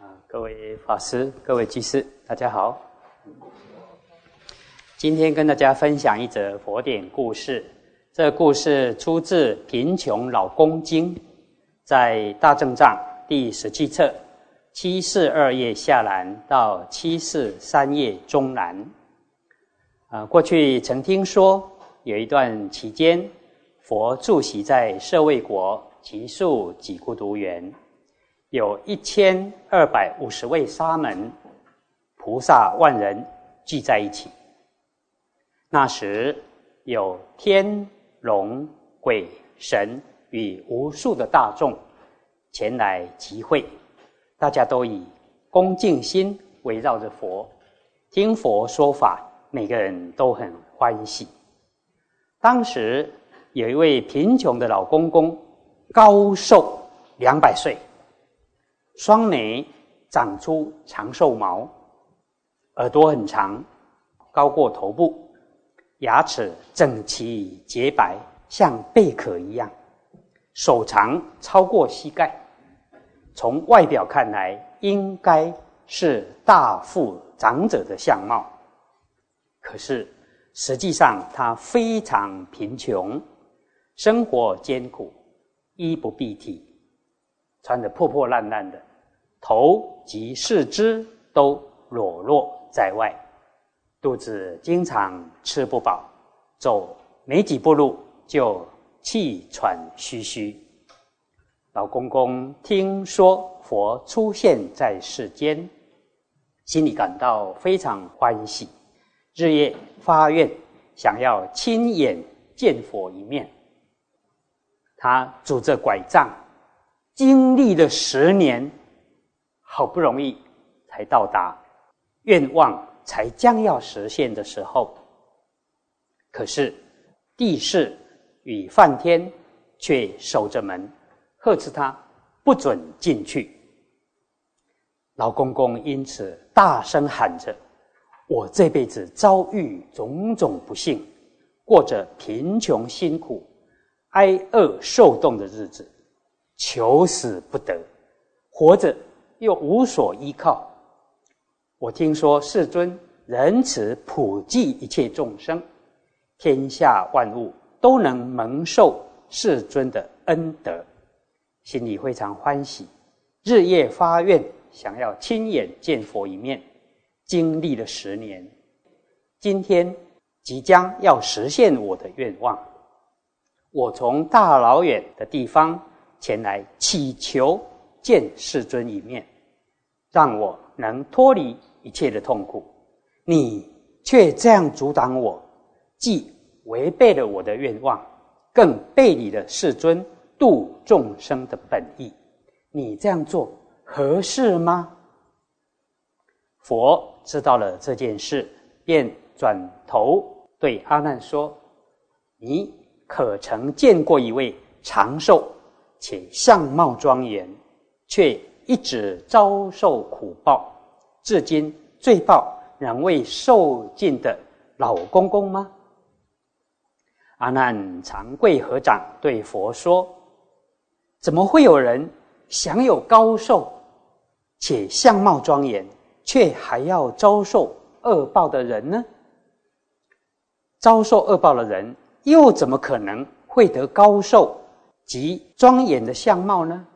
啊，各位法师、各位居士，大家好。今天跟大家分享一则佛典故事。这故事出自《贫穷老公经》，在大正藏第十七册七四二页下栏到七四三页中栏。啊，过去曾听说有一段期间，佛住席在舍卫国，其数几孤独园。有一千二百五十位沙门、菩萨万人聚在一起。那时有天龙鬼神与无数的大众前来集会，大家都以恭敬心围绕着佛，听佛说法，每个人都很欢喜。当时有一位贫穷的老公公，高寿两百岁。双眉长出长寿毛，耳朵很长，高过头部，牙齿整齐洁白，像贝壳一样，手长超过膝盖。从外表看来，应该是大富长者的相貌，可是实际上他非常贫穷，生活艰苦，衣不蔽体，穿得破破烂烂的。头及四肢都裸露在外，肚子经常吃不饱，走没几步路就气喘吁吁。老公公听说佛出现在世间，心里感到非常欢喜，日夜发愿想要亲眼见佛一面。他拄着拐杖，经历了十年。好不容易才到达，愿望才将要实现的时候，可是地势与梵天却守着门，呵斥他不准进去。老公公因此大声喊着：“我这辈子遭遇种种不幸，过着贫穷辛苦、挨饿受冻的日子，求死不得，活着。”又无所依靠。我听说世尊仁慈普济一切众生，天下万物都能蒙受世尊的恩德，心里非常欢喜，日夜发愿，想要亲眼见佛一面。经历了十年，今天即将要实现我的愿望。我从大老远的地方前来祈求。见世尊一面，让我能脱离一切的痛苦。你却这样阻挡我，既违背了我的愿望，更背离了世尊度众生的本意。你这样做合适吗？佛知道了这件事，便转头对阿难说：“你可曾见过一位长寿且相貌庄严？”却一直遭受苦报，至今罪报仍未受尽的老公公吗？阿难长跪合掌对佛说：“怎么会有人享有高寿且相貌庄严，却还要遭受恶报的人呢？遭受恶报的人又怎么可能会得高寿及庄严的相貌呢？”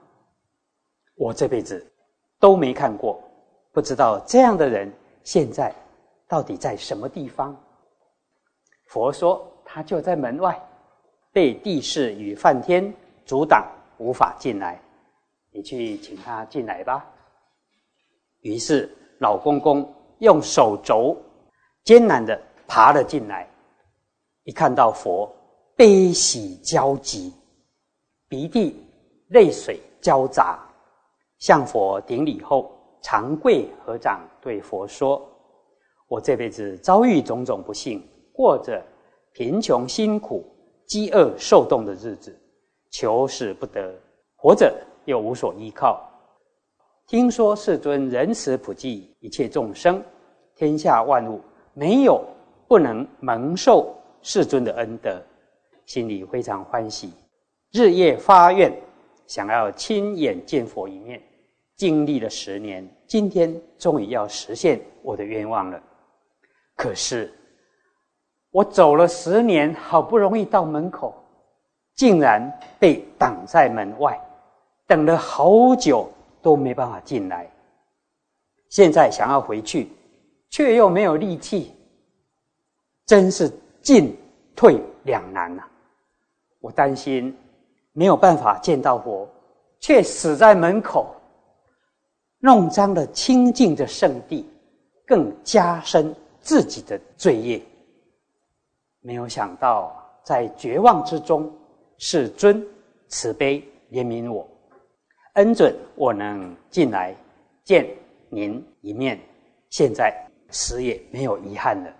我这辈子都没看过，不知道这样的人现在到底在什么地方。佛说他就在门外，被地势与梵天阻挡，无法进来。你去请他进来吧。于是老公公用手肘艰难的爬了进来，一看到佛，悲喜交集，鼻涕泪水交杂。向佛顶礼后，长跪合掌，对佛说：“我这辈子遭遇种种不幸，过着贫穷辛苦、饥饿受冻的日子，求死不得，活着又无所依靠。听说世尊仁慈普济一切众生，天下万物没有不能蒙受世尊的恩德，心里非常欢喜，日夜发愿，想要亲眼见佛一面。”经历了十年，今天终于要实现我的愿望了。可是我走了十年，好不容易到门口，竟然被挡在门外，等了好久都没办法进来。现在想要回去，却又没有力气，真是进退两难呐！我担心没有办法见到佛，却死在门口，弄脏了清净的圣地，更加深自己的罪业。没有想到，在绝望之中，世尊慈悲怜悯我，恩准我能进来见。您一面，现在死也没有遗憾了，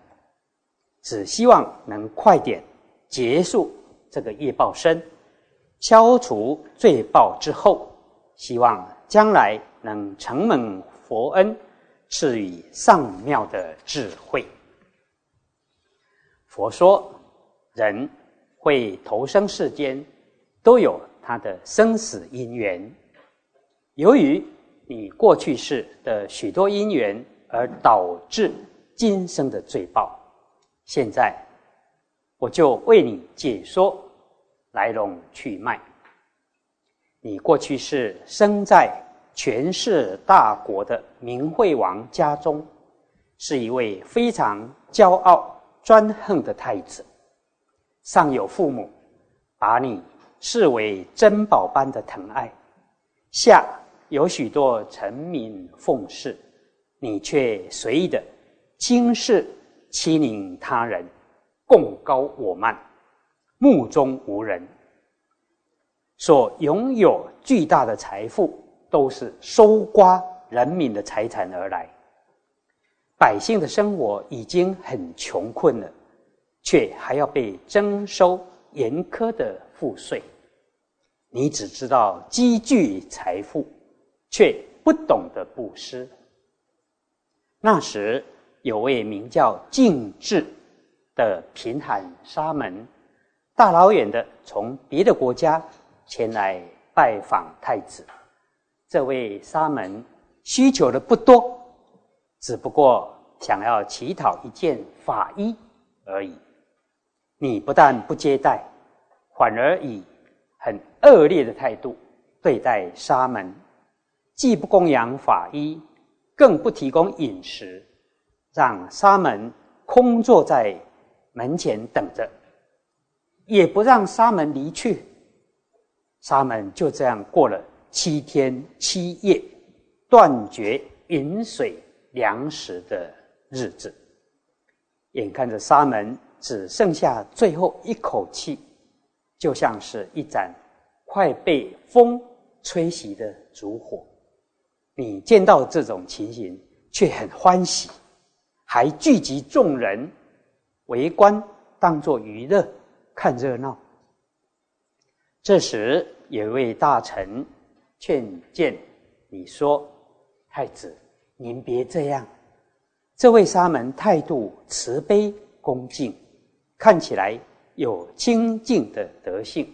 只希望能快点结束这个业报身，消除罪报之后，希望将来能承蒙佛恩，赐予上妙的智慧。佛说，人会投生世间，都有他的生死因缘，由于。你过去世的许多因缘，而导致今生的罪报。现在，我就为你解说来龙去脉。你过去是生在权势大国的明惠王家中，是一位非常骄傲专横的太子。上有父母把你视为珍宝般的疼爱，下。有许多臣民奉侍，你却随意的轻视、欺凌他人，共高我慢，目中无人。所拥有巨大的财富，都是收刮人民的财产而来。百姓的生活已经很穷困了，却还要被征收严苛的赋税。你只知道积聚财富。却不懂得布施。那时有位名叫净智的贫寒沙门，大老远的从别的国家前来拜访太子。这位沙门需求的不多，只不过想要乞讨一件法衣而已。你不但不接待，反而以很恶劣的态度对待沙门。既不供养法医，更不提供饮食，让沙门空坐在门前等着，也不让沙门离去。沙门就这样过了七天七夜，断绝饮水粮食的日子。眼看着沙门只剩下最后一口气，就像是一盏快被风吹熄的烛火。你见到这种情形，却很欢喜，还聚集众人围观，当作娱乐看热闹。这时，有位大臣劝谏你说：“太子，您别这样。这位沙门态度慈悲恭敬，看起来有清净的德性，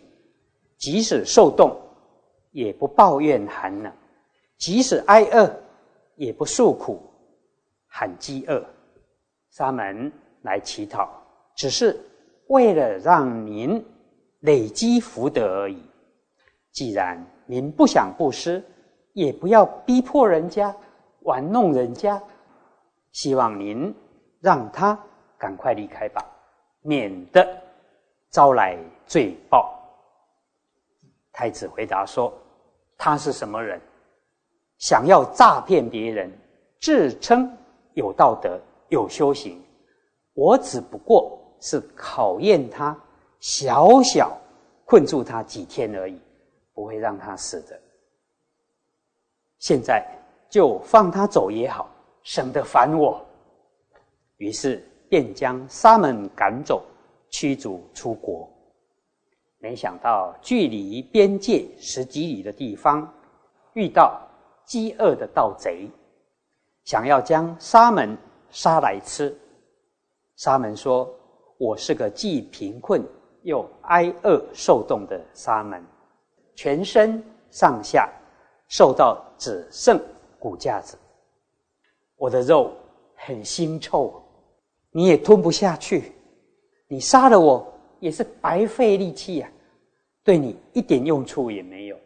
即使受冻，也不抱怨寒冷。”即使挨饿，也不诉苦，喊饥饿。沙门来乞讨，只是为了让您累积福德而已。既然您不想布施，也不要逼迫人家、玩弄人家。希望您让他赶快离开吧，免得招来罪报。太子回答说：“他是什么人？”想要诈骗别人，自称有道德、有修行，我只不过是考验他，小小困住他几天而已，不会让他死的。现在就放他走也好，省得烦我。于是便将沙门赶走，驱逐出国。没想到距离边界十几里的地方，遇到。饥饿的盗贼想要将沙门杀来吃。沙门说：“我是个既贫困又挨饿受冻的沙门，全身上下受到只剩骨架子。我的肉很腥臭，你也吞不下去。你杀了我也是白费力气呀，对你一点用处也没有。”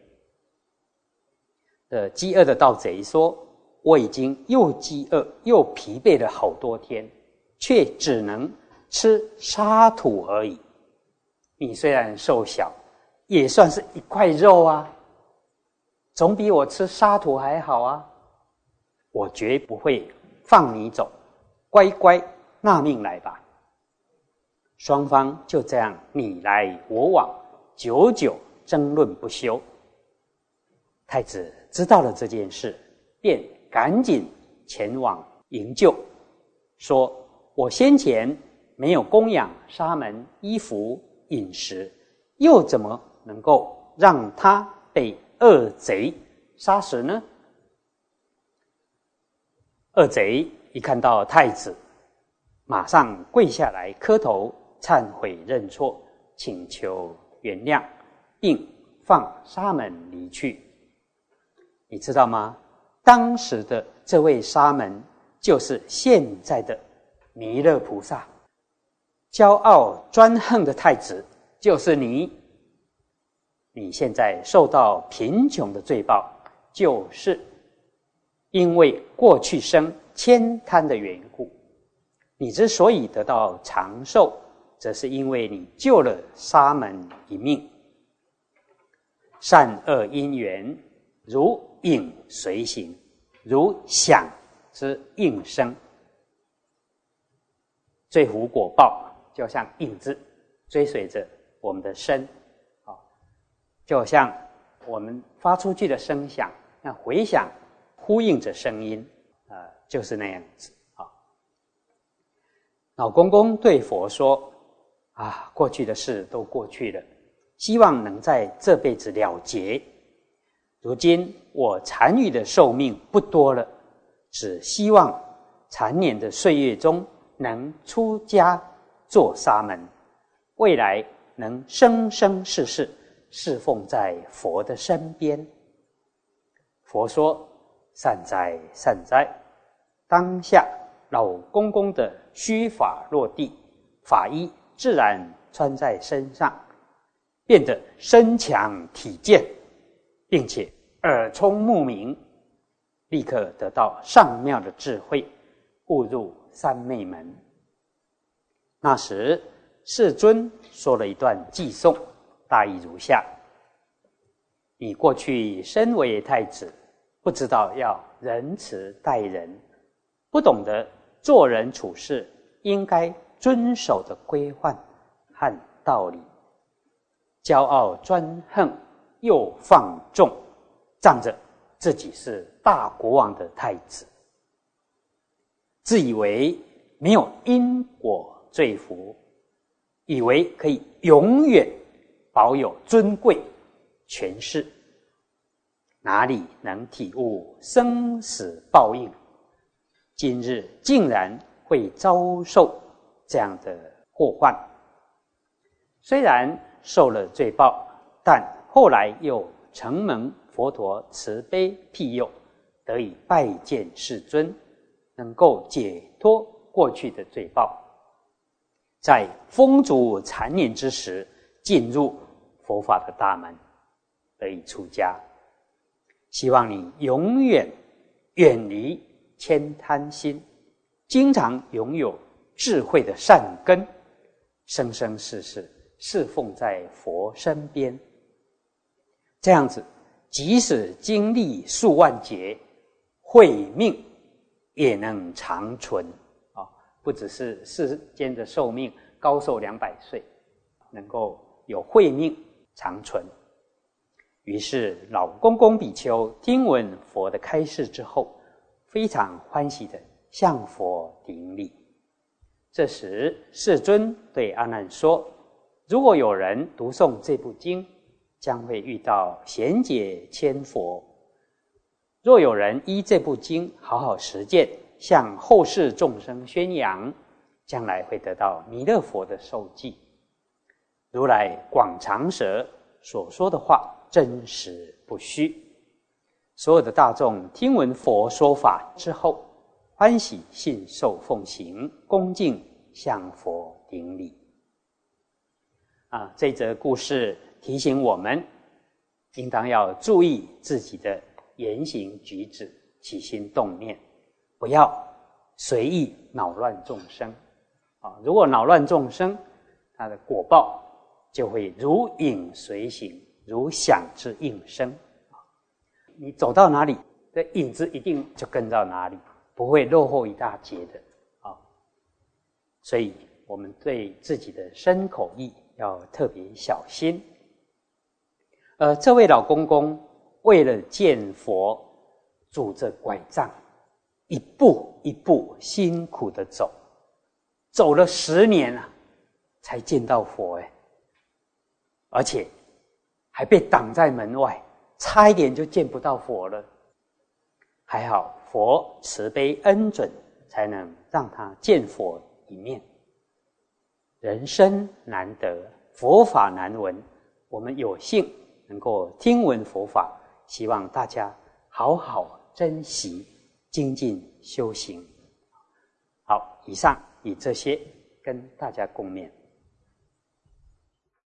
的饥饿的盗贼说：“我已经又饥饿又疲惫了好多天，却只能吃沙土而已。你虽然瘦小，也算是一块肉啊，总比我吃沙土还好啊！我绝不会放你走，乖乖纳命来吧。”双方就这样你来我往，久久争论不休。太子。知道了这件事，便赶紧前往营救，说：“我先前没有供养沙门衣服饮食，又怎么能够让他被恶贼杀死呢？”恶贼一看到太子，马上跪下来磕头忏悔认错，请求原谅，并放沙门离去。你知道吗？当时的这位沙门，就是现在的弥勒菩萨。骄傲专横的太子，就是你。你现在受到贫穷的罪报，就是因为过去生悭贪的缘故。你之所以得到长寿，则是因为你救了沙门一命。善恶因缘，如。影随形，如想之应生，罪福果报就像影子追随着我们的身，啊，就像我们发出去的声响，那回响呼应着声音，啊，就是那样子啊。老公公对佛说：“啊，过去的事都过去了，希望能在这辈子了结。”如今我残余的寿命不多了，只希望残年的岁月中能出家做沙门，未来能生生世世侍奉在佛的身边。佛说：“善哉善哉！”当下老公公的须发落地，法衣自然穿在身上，变得身强体健。并且耳聪目明，立刻得到上妙的智慧，悟入三昧门。那时世尊说了一段偈颂，大意如下：你过去身为太子，不知道要仁慈待人，不懂得做人处事应该遵守的规范和道理，骄傲专横。又放纵，仗着自己是大国王的太子，自以为没有因果罪福，以为可以永远保有尊贵权势，哪里能体悟生死报应？今日竟然会遭受这样的祸患。虽然受了罪报，但。后来又承蒙佛陀慈悲庇佑，得以拜见世尊，能够解脱过去的罪报，在风烛残年之时进入佛法的大门，得以出家。希望你永远远离悭贪心，经常拥有智慧的善根，生生世世侍奉在佛身边。这样子，即使经历数万劫，慧命也能长存！不只是世间的寿命高寿两百岁，能够有慧命长存。于是老公公比丘听闻佛的开示之后，非常欢喜的向佛顶礼。这时世尊对阿难说：“如果有人读诵这部经。”将会遇到贤解千佛。若有人依这部经好好实践，向后世众生宣扬，将来会得到弥勒佛的受记。如来广长舌所说的话，真实不虚。所有的大众听闻佛说法之后，欢喜信受奉行，恭敬向佛顶礼。啊，这则故事提醒我们，应当要注意自己的言行举止、起心动念，不要随意恼乱众生。啊，如果恼乱众生，他的果报就会如影随形，如响之应声。你走到哪里，这影子一定就跟到哪里，不会落后一大截的啊。所以，我们对自己的身口意要特别小心。呃，这位老公公为了见佛，拄着拐杖，一步一步辛苦的走，走了十年啊，才见到佛哎，而且还被挡在门外。差一点就见不到佛了，还好佛慈悲恩准，才能让他见佛一面。人生难得，佛法难闻，我们有幸能够听闻佛法，希望大家好好珍惜，精进修行。好，以上以这些跟大家共勉。